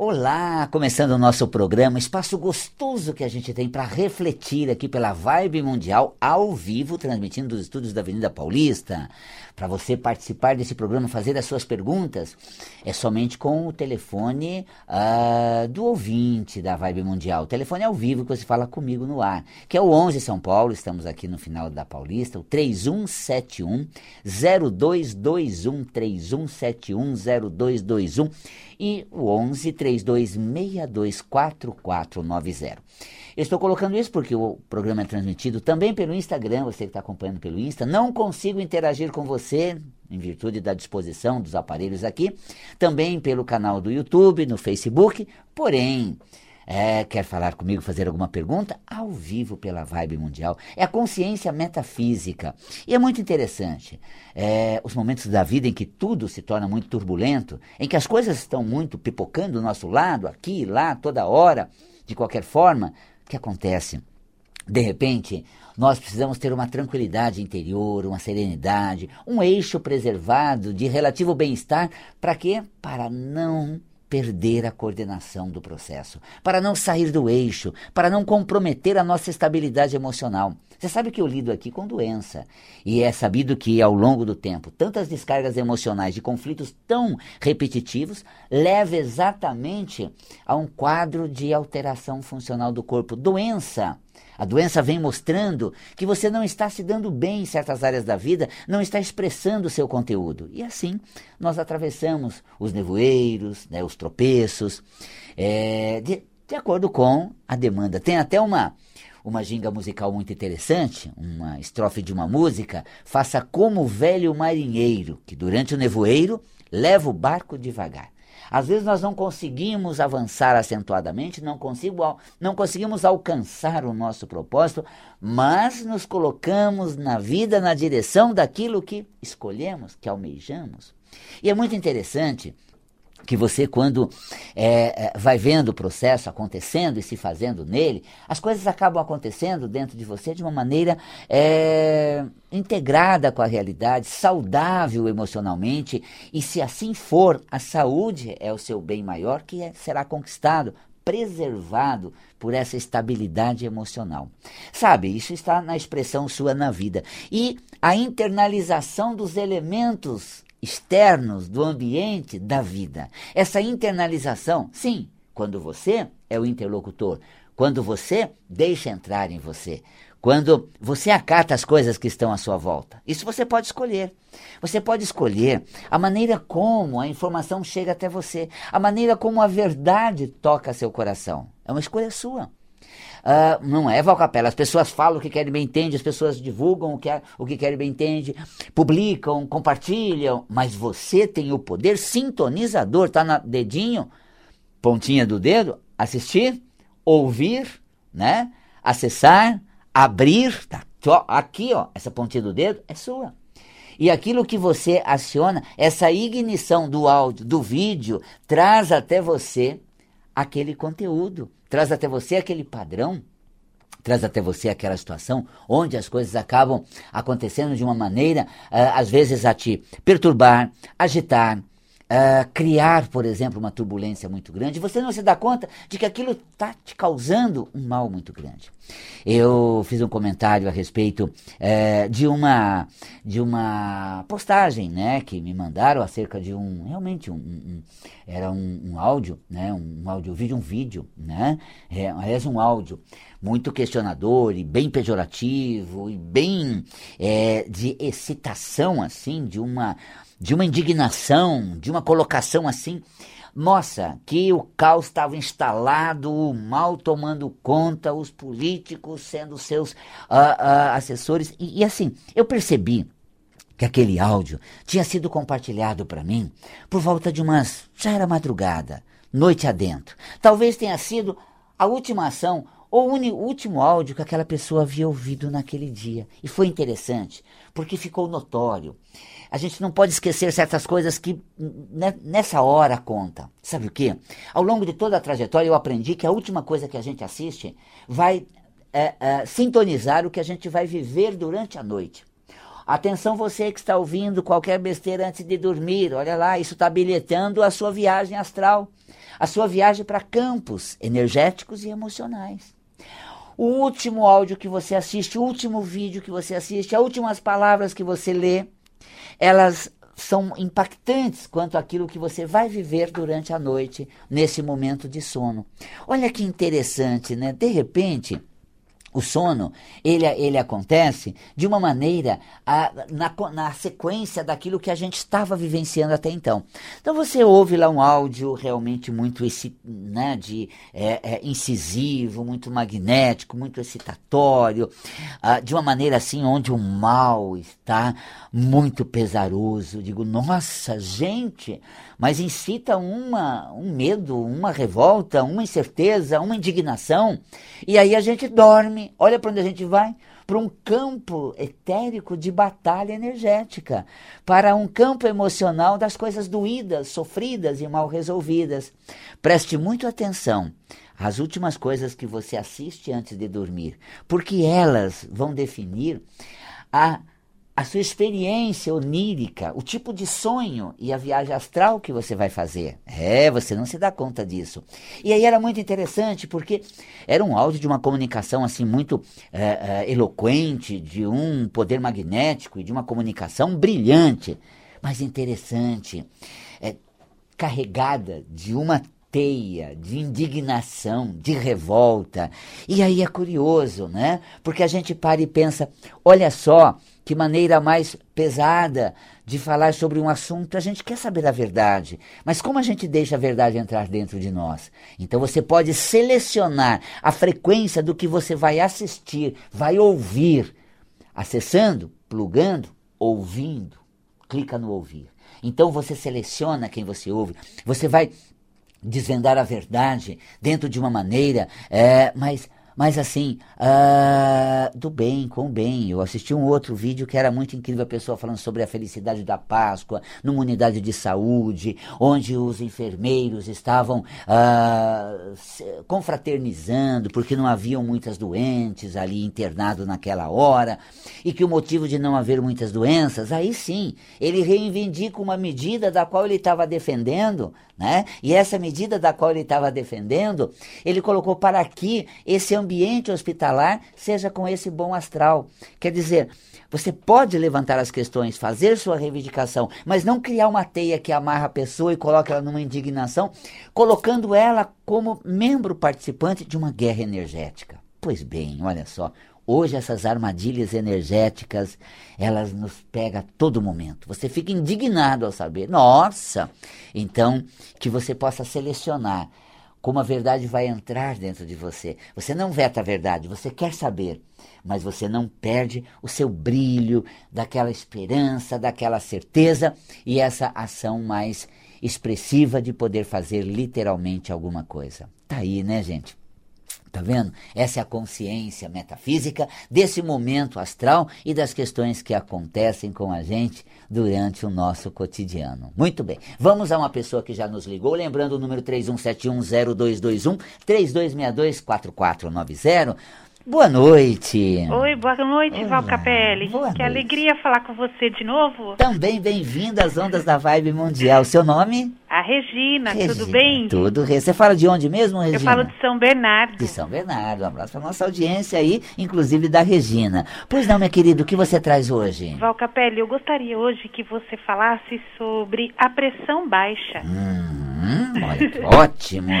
Olá, começando o nosso programa, espaço gostoso que a gente tem para refletir aqui pela Vibe Mundial ao vivo, transmitindo dos estúdios da Avenida Paulista. Para você participar desse programa, fazer as suas perguntas, é somente com o telefone uh, do ouvinte da Vibe Mundial. O telefone ao vivo que você fala comigo no ar, que é o 11 São Paulo, estamos aqui no final da Paulista, o 3171 0221 3171 0221 e o 11 3262 4490. Estou colocando isso porque o programa é transmitido também pelo Instagram, você que está acompanhando pelo Insta. Não consigo interagir com você, em virtude da disposição dos aparelhos aqui, também pelo canal do YouTube, no Facebook, porém. É, quer falar comigo, fazer alguma pergunta? Ao vivo pela Vibe Mundial. É a consciência metafísica. E é muito interessante. É, os momentos da vida em que tudo se torna muito turbulento, em que as coisas estão muito pipocando do nosso lado, aqui, lá, toda hora, de qualquer forma, o que acontece? De repente, nós precisamos ter uma tranquilidade interior, uma serenidade, um eixo preservado de relativo bem-estar. Para quê? Para não perder a coordenação do processo, para não sair do eixo, para não comprometer a nossa estabilidade emocional. Você sabe que eu lido aqui com doença, e é sabido que ao longo do tempo, tantas descargas emocionais de conflitos tão repetitivos levam exatamente a um quadro de alteração funcional do corpo, doença. A doença vem mostrando que você não está se dando bem em certas áreas da vida, não está expressando o seu conteúdo. E assim nós atravessamos os nevoeiros, né, os tropeços, é, de, de acordo com a demanda. Tem até uma, uma ginga musical muito interessante, uma estrofe de uma música, faça como o velho marinheiro, que durante o nevoeiro leva o barco devagar. Às vezes nós não conseguimos avançar acentuadamente, não, consigo, não conseguimos alcançar o nosso propósito, mas nos colocamos na vida na direção daquilo que escolhemos, que almejamos. E é muito interessante que você, quando é, é, vai vendo o processo acontecendo e se fazendo nele, as coisas acabam acontecendo dentro de você de uma maneira é, integrada com a realidade, saudável emocionalmente, e se assim for, a saúde é o seu bem maior que é, será conquistado preservado por essa estabilidade emocional. Sabe, isso está na expressão sua na vida. E a internalização dos elementos externos do ambiente da vida. Essa internalização, sim, quando você é o interlocutor, quando você deixa entrar em você, quando você acata as coisas que estão à sua volta. Isso você pode escolher. Você pode escolher a maneira como a informação chega até você, a maneira como a verdade toca seu coração. É uma escolha sua. Uh, não é, Valcapela? As pessoas falam o que querem bem entende, as pessoas divulgam o que, o que querem bem entende, publicam, compartilham, mas você tem o poder sintonizador, tá no dedinho, pontinha do dedo, assistir, ouvir, né? Acessar, abrir, tá aqui, ó, essa pontinha do dedo é sua. E aquilo que você aciona, essa ignição do áudio, do vídeo, traz até você aquele conteúdo, traz até você aquele padrão, traz até você aquela situação onde as coisas acabam acontecendo de uma maneira, uh, às vezes, a te perturbar, agitar, uh, criar, por exemplo, uma turbulência muito grande, você não se dá conta de que aquilo está te causando um mal muito grande. Eu fiz um comentário a respeito uh, de uma de uma postagem, né, que me mandaram acerca de um realmente um, um era um, um, áudio, né, um, áudio vídeo, um vídeo, né, é, aliás um áudio muito questionador e bem pejorativo e bem é, de excitação assim, de uma de uma indignação, de uma colocação assim. Nossa, que o caos estava instalado, o mal tomando conta, os políticos sendo seus uh, uh, assessores. E, e assim, eu percebi que aquele áudio tinha sido compartilhado para mim por volta de umas. já era madrugada, noite adentro. Talvez tenha sido a última ação ou o último áudio que aquela pessoa havia ouvido naquele dia. E foi interessante, porque ficou notório a gente não pode esquecer certas coisas que né, nessa hora conta. Sabe o que? Ao longo de toda a trajetória eu aprendi que a última coisa que a gente assiste vai é, é, sintonizar o que a gente vai viver durante a noite. Atenção você que está ouvindo qualquer besteira antes de dormir, olha lá, isso está bilhetando a sua viagem astral. a sua viagem para campos energéticos e emocionais. O último áudio que você assiste, o último vídeo que você assiste, as últimas palavras que você lê, elas são impactantes quanto àquilo que você vai viver durante a noite, nesse momento de sono. Olha que interessante, né? De repente, o sono, ele, ele acontece de uma maneira a, na, na sequência daquilo que a gente estava vivenciando até então. Então você ouve lá um áudio realmente muito esse, né, de, é, é, incisivo, muito magnético, muito excitatório, uh, de uma maneira assim onde o mal está muito pesaroso. Digo, nossa, gente, mas incita uma, um medo, uma revolta, uma incerteza, uma indignação. E aí a gente dorme. Olha para onde a gente vai para um campo etérico de batalha energética, para um campo emocional das coisas doídas, sofridas e mal resolvidas. Preste muito atenção às últimas coisas que você assiste antes de dormir, porque elas vão definir a a sua experiência onírica, o tipo de sonho e a viagem astral que você vai fazer. É, você não se dá conta disso. E aí era muito interessante porque era um áudio de uma comunicação assim muito é, é, eloquente, de um poder magnético e de uma comunicação brilhante, mas interessante, é, carregada de uma teia, de indignação, de revolta. E aí é curioso, né? Porque a gente para e pensa, olha só, que maneira mais pesada de falar sobre um assunto. A gente quer saber a verdade, mas como a gente deixa a verdade entrar dentro de nós? Então você pode selecionar a frequência do que você vai assistir, vai ouvir, acessando, plugando, ouvindo. Clica no ouvir. Então você seleciona quem você ouve. Você vai desvendar a verdade dentro de uma maneira é, mais mas assim, uh, do bem, com o bem. Eu assisti um outro vídeo que era muito incrível, a pessoa falando sobre a felicidade da Páscoa, numa unidade de saúde, onde os enfermeiros estavam uh, confraternizando, porque não haviam muitas doentes ali internados naquela hora, e que o motivo de não haver muitas doenças, aí sim, ele reivindica uma medida da qual ele estava defendendo, né? E essa medida da qual ele estava defendendo, ele colocou para que esse ambiente hospitalar seja com esse bom astral. Quer dizer, você pode levantar as questões, fazer sua reivindicação, mas não criar uma teia que amarra a pessoa e coloca ela numa indignação, colocando ela como membro participante de uma guerra energética. Pois bem, olha só, Hoje essas armadilhas energéticas, elas nos pegam a todo momento. Você fica indignado ao saber, nossa! Então, que você possa selecionar como a verdade vai entrar dentro de você. Você não veta a verdade, você quer saber, mas você não perde o seu brilho, daquela esperança, daquela certeza e essa ação mais expressiva de poder fazer literalmente alguma coisa. Tá aí, né, gente? Tá vendo? Essa é a consciência metafísica desse momento astral e das questões que acontecem com a gente durante o nosso cotidiano. Muito bem. Vamos a uma pessoa que já nos ligou, lembrando o número 31710221 32624490. Boa noite. Oi, boa noite, Olá, Val Capelli. Boa que noite. alegria falar com você de novo. Também bem-vindo às ondas da Vibe Mundial. Seu nome? A Regina, Regina tudo bem? Tudo. Você fala de onde mesmo, Regina? Eu falo de São Bernardo. De São Bernardo. Um abraço para nossa audiência aí, inclusive da Regina. Pois não, minha querida, o que você traz hoje? Val Capelli, eu gostaria hoje que você falasse sobre a pressão baixa. Hum, olha, ótimo.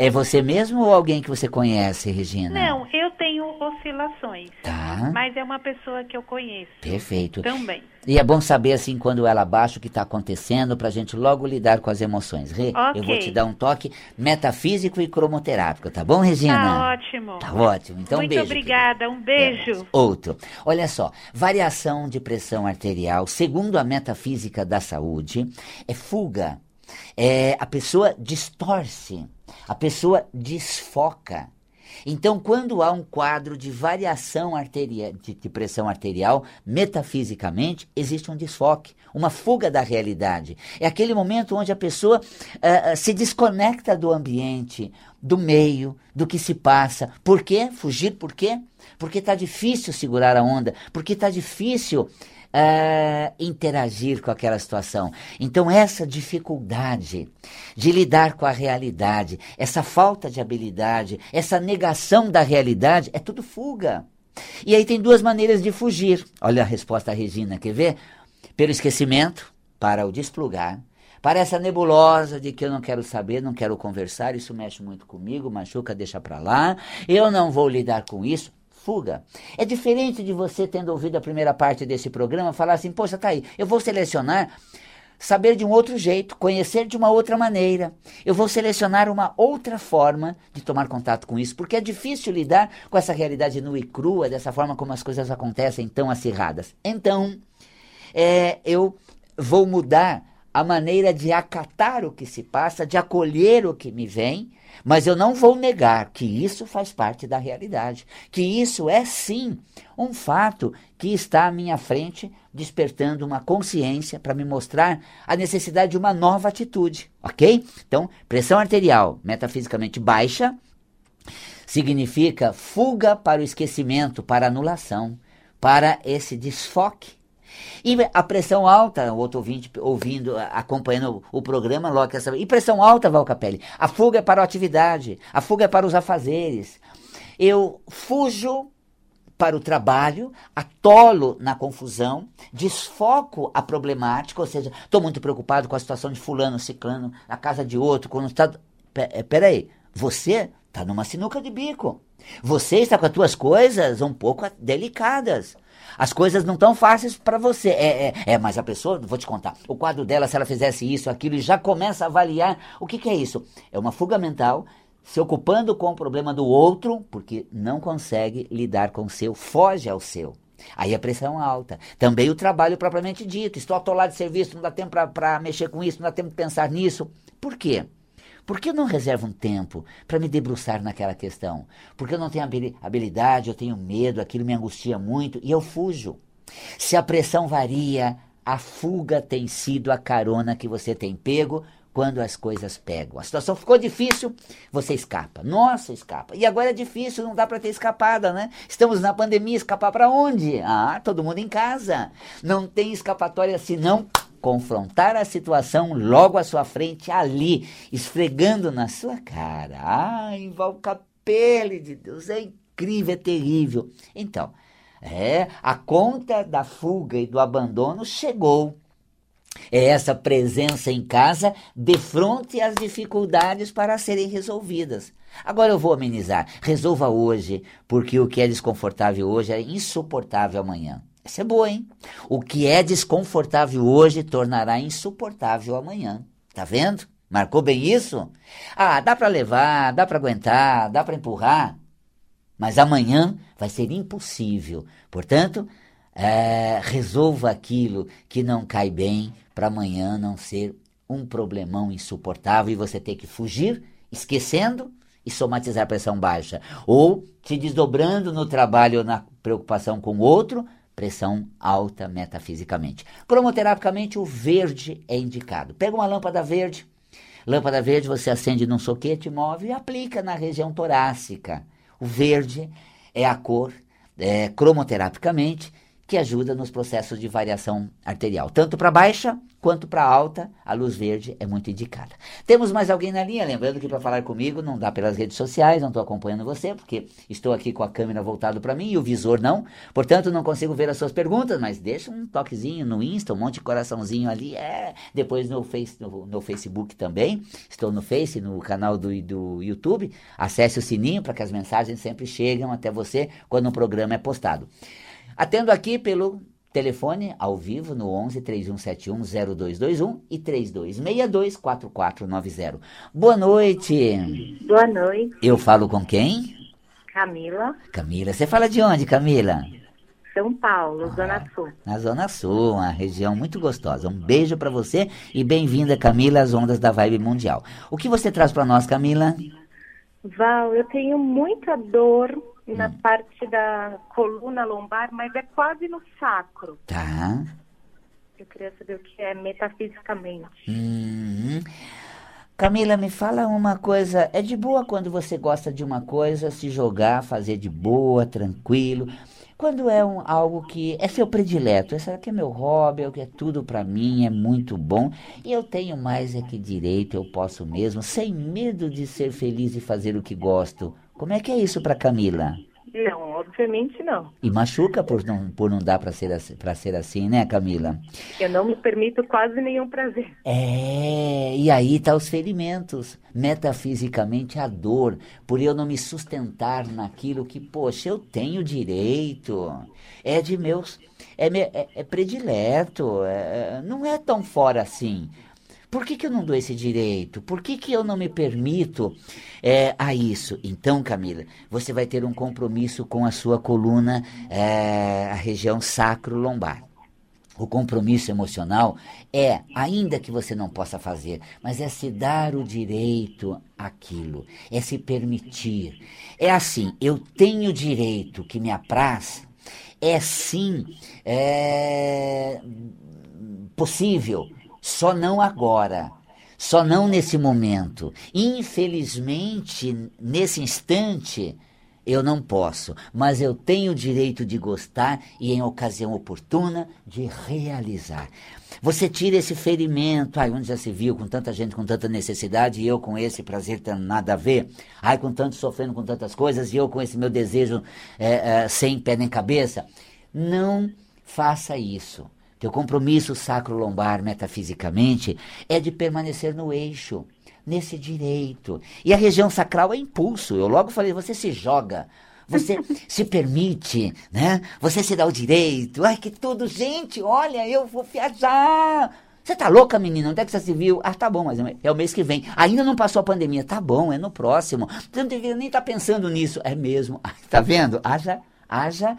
É você mesmo ou alguém que você conhece, Regina? Não, eu tenho oscilações. Tá. Mas é uma pessoa que eu conheço. Perfeito. Também. E é bom saber, assim, quando ela baixa o que está acontecendo, para a gente logo lidar com as emoções. Rê, okay. eu vou te dar um toque metafísico e cromoterápico, tá bom, Regina? Tá ótimo. Tá ótimo. Então, Muito beijo. Muito obrigada, um beijo. É, outro. Olha só, variação de pressão arterial, segundo a metafísica da saúde, é fuga. É, a pessoa distorce a pessoa desfoca. Então, quando há um quadro de variação arterial, de, de, pressão arterial, metafisicamente, existe um desfoque, uma fuga da realidade. É aquele momento onde a pessoa uh, se desconecta do ambiente, do meio, do que se passa. Por quê? Fugir por quê? Porque está difícil segurar a onda, porque está difícil uh, interagir com aquela situação. Então, essa dificuldade de lidar com a realidade, essa falta de habilidade, essa negação da realidade, é tudo fuga. E aí tem duas maneiras de fugir. Olha a resposta Regina, quer ver? Pelo esquecimento, para o desplugar, para essa nebulosa de que eu não quero saber, não quero conversar, isso mexe muito comigo, machuca, deixa para lá, eu não vou lidar com isso. Fuga. É diferente de você, tendo ouvido a primeira parte desse programa, falar assim: Poxa, tá aí, eu vou selecionar saber de um outro jeito, conhecer de uma outra maneira. Eu vou selecionar uma outra forma de tomar contato com isso, porque é difícil lidar com essa realidade nua e crua, dessa forma como as coisas acontecem tão acirradas. Então, é, eu vou mudar a maneira de acatar o que se passa, de acolher o que me vem, mas eu não vou negar que isso faz parte da realidade, que isso é sim um fato que está à minha frente, despertando uma consciência para me mostrar a necessidade de uma nova atitude, ok? Então, pressão arterial metafisicamente baixa significa fuga para o esquecimento, para anulação, para esse desfoque e a pressão alta, o outro ouvinte ouvindo, acompanhando o programa, logo quer saber. E pressão alta, Valcapelli? A fuga é para a atividade, a fuga é para os afazeres. Eu fujo para o trabalho, atolo na confusão, desfoco a problemática, ou seja, estou muito preocupado com a situação de fulano, ciclano, na casa de outro, quando está... Eh, peraí, você está numa sinuca de bico. Você está com as tuas coisas um pouco delicadas. As coisas não tão fáceis para você. É, é, é, mas a pessoa, vou te contar, o quadro dela, se ela fizesse isso, aquilo, e já começa a avaliar o que, que é isso. É uma fuga mental se ocupando com o problema do outro, porque não consegue lidar com o seu, foge ao seu. Aí a pressão é alta. Também o trabalho propriamente dito. Estou atolado de serviço, não dá tempo para mexer com isso, não dá tempo de pensar nisso. Por quê? Por que eu não reservo um tempo para me debruçar naquela questão? Porque eu não tenho habilidade, eu tenho medo, aquilo me angustia muito e eu fujo. Se a pressão varia, a fuga tem sido a carona que você tem pego quando as coisas pegam. A situação ficou difícil, você escapa. Nossa, escapa. E agora é difícil, não dá para ter escapada, né? Estamos na pandemia, escapar para onde? Ah, todo mundo em casa. Não tem escapatória senão confrontar a situação logo à sua frente, ali, esfregando na sua cara. Ai, Valcapele de Deus, é incrível, é terrível. Então, é, a conta da fuga e do abandono chegou. É essa presença em casa de frente às dificuldades para serem resolvidas. Agora eu vou amenizar. Resolva hoje, porque o que é desconfortável hoje é insuportável amanhã. Essa é boa, hein? O que é desconfortável hoje tornará insuportável amanhã. Tá vendo? Marcou bem isso? Ah, dá para levar, dá para aguentar, dá para empurrar, mas amanhã vai ser impossível. Portanto, é, resolva aquilo que não cai bem para amanhã não ser um problemão insuportável e você ter que fugir, esquecendo e somatizar pressão baixa, ou te desdobrando no trabalho ou na preocupação com o outro pressão alta metafisicamente. Cromoterapicamente, o verde é indicado. Pega uma lâmpada verde, lâmpada verde você acende num soquete móvel e aplica na região torácica. O verde é a cor, é, cromoterapicamente, que ajuda nos processos de variação arterial, tanto para baixa quanto para alta, a luz verde é muito indicada. Temos mais alguém na linha? Lembrando que para falar comigo não dá pelas redes sociais, não estou acompanhando você, porque estou aqui com a câmera voltada para mim e o visor não, portanto não consigo ver as suas perguntas, mas deixa um toquezinho no Insta, um monte de coraçãozinho ali, é, depois no, face, no, no Facebook também, estou no Face, no canal do, do YouTube, acesse o sininho para que as mensagens sempre cheguem até você quando um programa é postado. Atendo aqui pelo telefone ao vivo no 11 3171 0221 e 3262 4490. Boa noite. Boa noite. Eu falo com quem? Camila. Camila, você fala de onde, Camila? São Paulo, ah, Zona Sul. Na Zona Sul, uma região muito gostosa. Um beijo para você e bem-vinda, Camila, às ondas da Vibe Mundial. O que você traz para nós, Camila? Val, eu tenho muita dor na hum. parte da coluna lombar, mas é quase no sacro. Tá. Eu queria saber o que é metafisicamente. Hum. Camila, me fala uma coisa. É de boa quando você gosta de uma coisa, se jogar, fazer de boa, tranquilo. Quando é um, algo que é seu predileto, esse aqui é meu hobby, é, é tudo para mim, é muito bom, e eu tenho mais é que direito, eu posso mesmo, sem medo de ser feliz e fazer o que gosto. Como é que é isso para Camila? Não, obviamente não. E machuca por não, por não dar para ser, assim, ser assim, né, Camila? Eu não me permito quase nenhum prazer. É, e aí tá os ferimentos. Metafisicamente, a dor, por eu não me sustentar naquilo que, poxa, eu tenho direito. É de meus. É, é, é predileto. É, não é tão fora assim. Por que, que eu não dou esse direito? Por que, que eu não me permito é, a isso? Então, Camila, você vai ter um compromisso com a sua coluna, é, a região sacro-lombar. O compromisso emocional é, ainda que você não possa fazer, mas é se dar o direito àquilo, é se permitir. É assim, eu tenho direito que me apraz, é sim é, possível só não agora. Só não nesse momento. Infelizmente, nesse instante, eu não posso, mas eu tenho o direito de gostar e, em ocasião oportuna, de realizar. Você tira esse ferimento, ai, onde já se viu, com tanta gente, com tanta necessidade, e eu com esse prazer tendo nada a ver, ai, com tanto sofrendo com tantas coisas, e eu com esse meu desejo é, é, sem pé nem cabeça. Não faça isso. Teu compromisso sacro-lombar, metafisicamente, é de permanecer no eixo, nesse direito. E a região sacral é impulso. Eu logo falei, você se joga. Você se permite, né? Você se dá o direito. Ai, que tudo, gente, olha, eu vou viajar. Você tá louca, menina? Onde é que você se viu? Ah, tá bom, mas é o mês que vem. Ainda não passou a pandemia. Tá bom, é no próximo. Você não deveria nem estar tá pensando nisso. É mesmo. Tá vendo? Haja, haja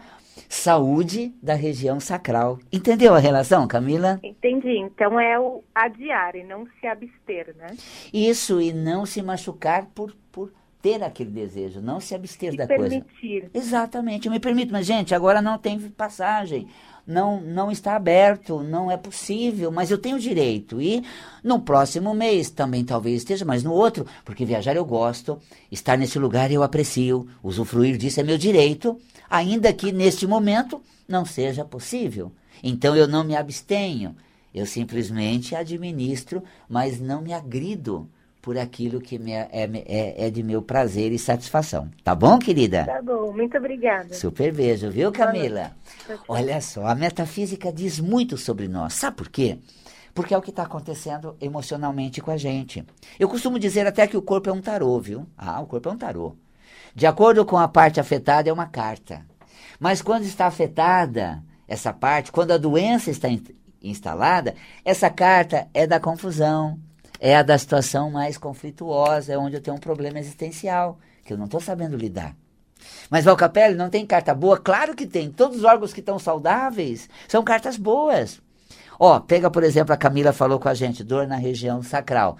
saúde da região sacral. Entendeu a relação, Camila? Entendi. Então é o adiar e não se abster, né? Isso, e não se machucar por, por ter aquele desejo, não se abster se da permitir. coisa. Exatamente, eu me permito, mas gente, agora não tem passagem. Não, não está aberto, não é possível, mas eu tenho direito. E no próximo mês também talvez esteja, mas no outro, porque viajar eu gosto, estar nesse lugar eu aprecio, usufruir disso é meu direito ainda que neste momento não seja possível. Então eu não me abstenho, eu simplesmente administro, mas não me agrido por aquilo que me é, é, é, de meu prazer e satisfação. Tá bom, querida? Tá bom, muito obrigada. Super beijo, viu, Camila? Olha só, a metafísica diz muito sobre nós. Sabe por quê? Porque é o que está acontecendo emocionalmente com a gente. Eu costumo dizer até que o corpo é um tarô, viu? Ah, o corpo é um tarô. De acordo com a parte afetada, é uma carta. Mas quando está afetada essa parte, quando a doença está in instalada, essa carta é da confusão, é a da situação mais conflituosa, é onde eu tenho um problema existencial, que eu não estou sabendo lidar. Mas Valcapelli não tem carta boa? Claro que tem. Todos os órgãos que estão saudáveis são cartas boas. Ó, pega, por exemplo, a Camila falou com a gente, dor na região sacral.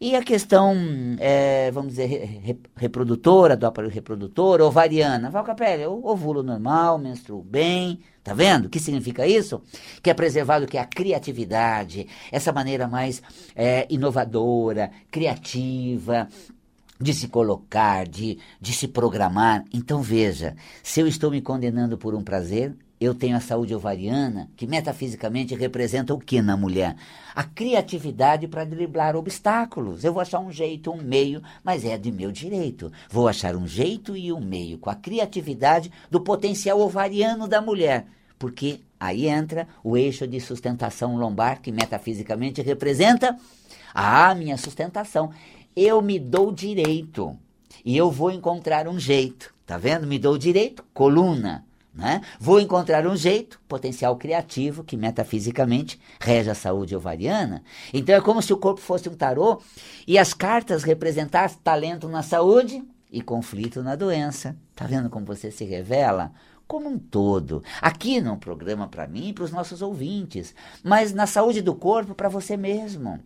E a questão, é, vamos dizer, re, reprodutora, do aparelho reprodutor, ovariana. Valcapelli, ovulo normal, menstruo bem, tá vendo? O que significa isso? Que é preservado que é a criatividade, essa maneira mais é, inovadora, criativa, de se colocar, de, de se programar. Então veja, se eu estou me condenando por um prazer, eu tenho a saúde ovariana, que metafisicamente representa o que na mulher? A criatividade para driblar obstáculos. Eu vou achar um jeito, um meio, mas é de meu direito. Vou achar um jeito e um meio com a criatividade do potencial ovariano da mulher. Porque aí entra o eixo de sustentação lombar, que metafisicamente representa a minha sustentação. Eu me dou direito e eu vou encontrar um jeito. Tá vendo? Me dou direito, coluna né? Vou encontrar um jeito, potencial criativo, que metafisicamente rege a saúde ovariana. Então é como se o corpo fosse um tarô e as cartas representassem talento na saúde e conflito na doença. Tá vendo como você se revela? Como um todo. Aqui num programa para mim e para os nossos ouvintes, mas na saúde do corpo para você mesmo.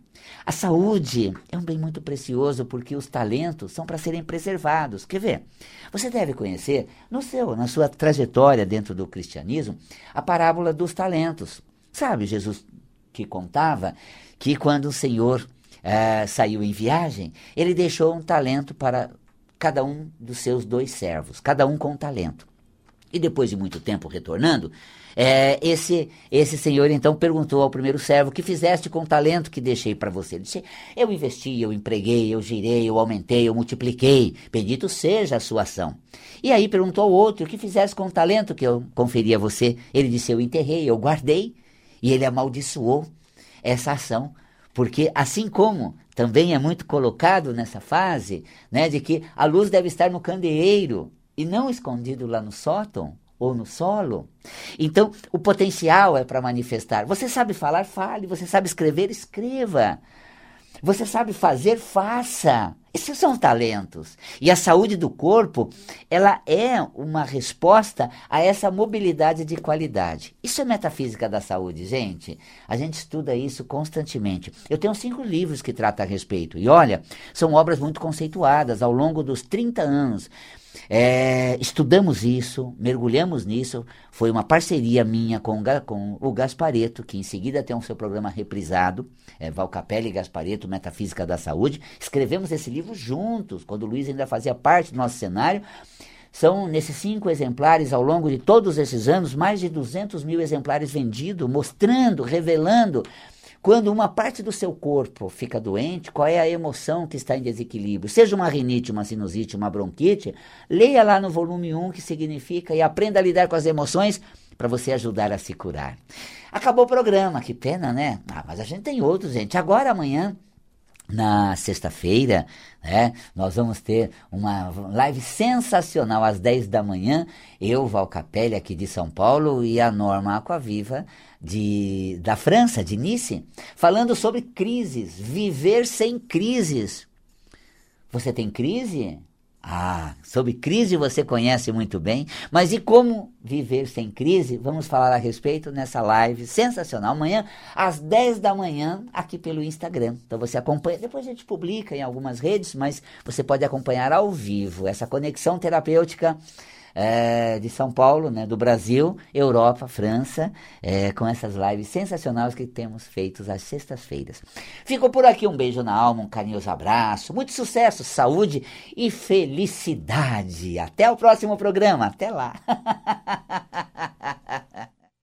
A saúde é um bem muito precioso porque os talentos são para serem preservados. Quer ver? Você deve conhecer no seu, na sua trajetória dentro do cristianismo, a parábola dos talentos. Sabe, Jesus que contava que quando o Senhor uh, saiu em viagem, ele deixou um talento para cada um dos seus dois servos, cada um com um talento. E depois de muito tempo retornando, é, esse, esse senhor então perguntou ao primeiro servo: que fizeste com o talento que deixei para você? Ele disse: Eu investi, eu empreguei, eu girei, eu aumentei, eu multipliquei. Bendito seja a sua ação. E aí perguntou ao outro: que fizeste com o talento que eu conferi a você? Ele disse: Eu enterrei, eu guardei. E ele amaldiçoou essa ação. Porque assim como também é muito colocado nessa fase, né, de que a luz deve estar no candeeiro e não escondido lá no sótão ou no solo. Então, o potencial é para manifestar. Você sabe falar, fale. Você sabe escrever, escreva. Você sabe fazer, faça. Esses são talentos. E a saúde do corpo, ela é uma resposta a essa mobilidade de qualidade. Isso é metafísica da saúde, gente. A gente estuda isso constantemente. Eu tenho cinco livros que tratam a respeito. E olha, são obras muito conceituadas ao longo dos 30 anos. É, estudamos isso, mergulhamos nisso. Foi uma parceria minha com, com, o Gaspareto, que em seguida tem o seu programa reprisado, é, Valcapelli e Gaspareto, Metafísica da Saúde. Escrevemos esse livro juntos, quando o Luiz ainda fazia parte do nosso cenário. São, nesses cinco exemplares, ao longo de todos esses anos, mais de 200 mil exemplares vendidos, mostrando, revelando quando uma parte do seu corpo fica doente, qual é a emoção que está em desequilíbrio? Seja uma rinite, uma sinusite, uma bronquite, leia lá no volume 1 que significa e aprenda a lidar com as emoções para você ajudar a se curar. Acabou o programa, que pena, né? Ah, mas a gente tem outros, gente. Agora, amanhã, na sexta-feira, né, nós vamos ter uma live sensacional às 10 da manhã. Eu, Val Capelli, aqui de São Paulo, e a Norma Aquaviva, de, da França, de Nice, falando sobre crises, viver sem crises. Você tem crise? Ah, sobre crise você conhece muito bem, mas e como viver sem crise? Vamos falar a respeito nessa live sensacional, amanhã às 10 da manhã, aqui pelo Instagram. Então você acompanha, depois a gente publica em algumas redes, mas você pode acompanhar ao vivo essa conexão terapêutica é, de São Paulo, né, do Brasil, Europa, França, é, com essas lives sensacionais que temos feitos às sextas-feiras. Fico por aqui, um beijo na alma, um carinhoso abraço, muito sucesso, saúde e felicidade. Até o próximo programa, até lá.